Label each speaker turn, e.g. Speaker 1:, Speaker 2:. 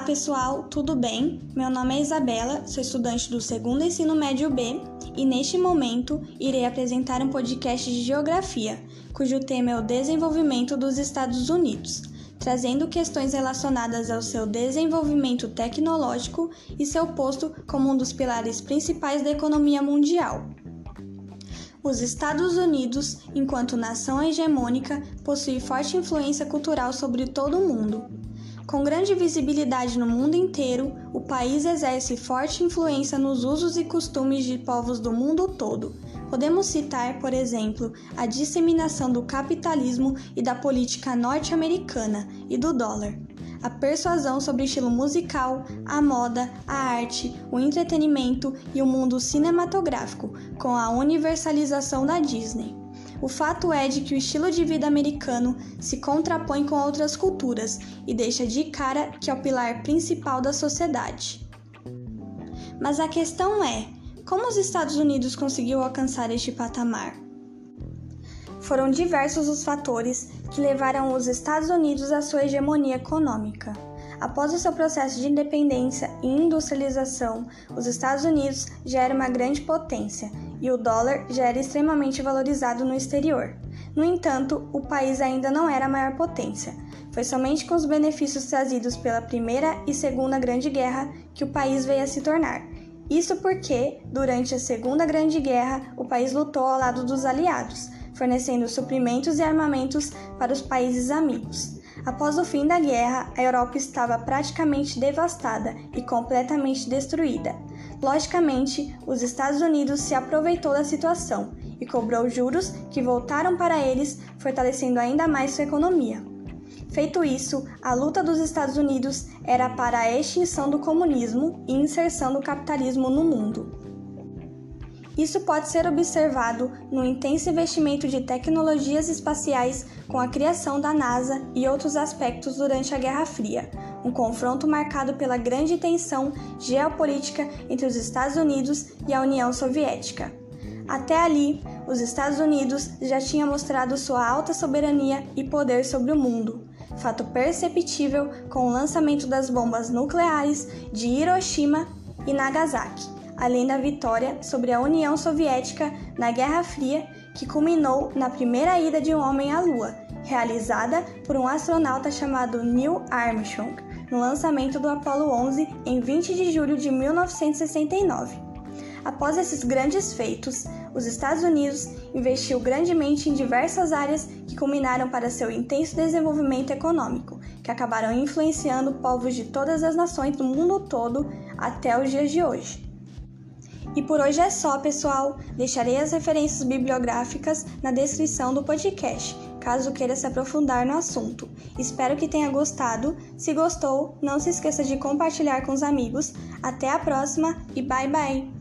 Speaker 1: Olá pessoal, tudo bem? Meu nome é Isabela, sou estudante do segundo ensino médio B e neste momento irei apresentar um podcast de geografia, cujo tema é o desenvolvimento dos Estados Unidos, trazendo questões relacionadas ao seu desenvolvimento tecnológico e seu posto como um dos pilares principais da economia mundial. Os Estados Unidos, enquanto nação hegemônica, possui forte influência cultural sobre todo o mundo. Com grande visibilidade no mundo inteiro, o país exerce forte influência nos usos e costumes de povos do mundo todo. Podemos citar, por exemplo, a disseminação do capitalismo e da política norte-americana e do dólar, a persuasão sobre o estilo musical, a moda, a arte, o entretenimento e o mundo cinematográfico, com a universalização da Disney. O fato é de que o estilo de vida americano se contrapõe com outras culturas e deixa de cara que é o pilar principal da sociedade. Mas a questão é: como os Estados Unidos conseguiu alcançar este patamar? Foram diversos os fatores que levaram os Estados Unidos à sua hegemonia econômica. Após o seu processo de independência e industrialização, os Estados Unidos já era uma grande potência e o dólar já era extremamente valorizado no exterior. No entanto, o país ainda não era a maior potência. Foi somente com os benefícios trazidos pela Primeira e Segunda Grande Guerra que o país veio a se tornar. Isso porque, durante a Segunda Grande Guerra, o país lutou ao lado dos aliados, fornecendo suprimentos e armamentos para os países amigos. Após o fim da guerra, a Europa estava praticamente devastada e completamente destruída. Logicamente, os Estados Unidos se aproveitou da situação e cobrou juros que voltaram para eles, fortalecendo ainda mais sua economia. Feito isso, a luta dos Estados Unidos era para a extinção do comunismo e inserção do capitalismo no mundo. Isso pode ser observado no intenso investimento de tecnologias espaciais com a criação da NASA e outros aspectos durante a Guerra Fria, um confronto marcado pela grande tensão geopolítica entre os Estados Unidos e a União Soviética. Até ali, os Estados Unidos já tinham mostrado sua alta soberania e poder sobre o mundo, fato perceptível com o lançamento das bombas nucleares de Hiroshima e Nagasaki além da vitória sobre a União Soviética na Guerra Fria, que culminou na primeira ida de um homem à Lua, realizada por um astronauta chamado Neil Armstrong, no lançamento do Apollo 11 em 20 de julho de 1969. Após esses grandes feitos, os Estados Unidos investiu grandemente em diversas áreas que culminaram para seu intenso desenvolvimento econômico, que acabaram influenciando povos de todas as nações do mundo todo até os dias de hoje. E por hoje é só, pessoal. Deixarei as referências bibliográficas na descrição do podcast, caso queira se aprofundar no assunto. Espero que tenha gostado. Se gostou, não se esqueça de compartilhar com os amigos. Até a próxima e bye bye!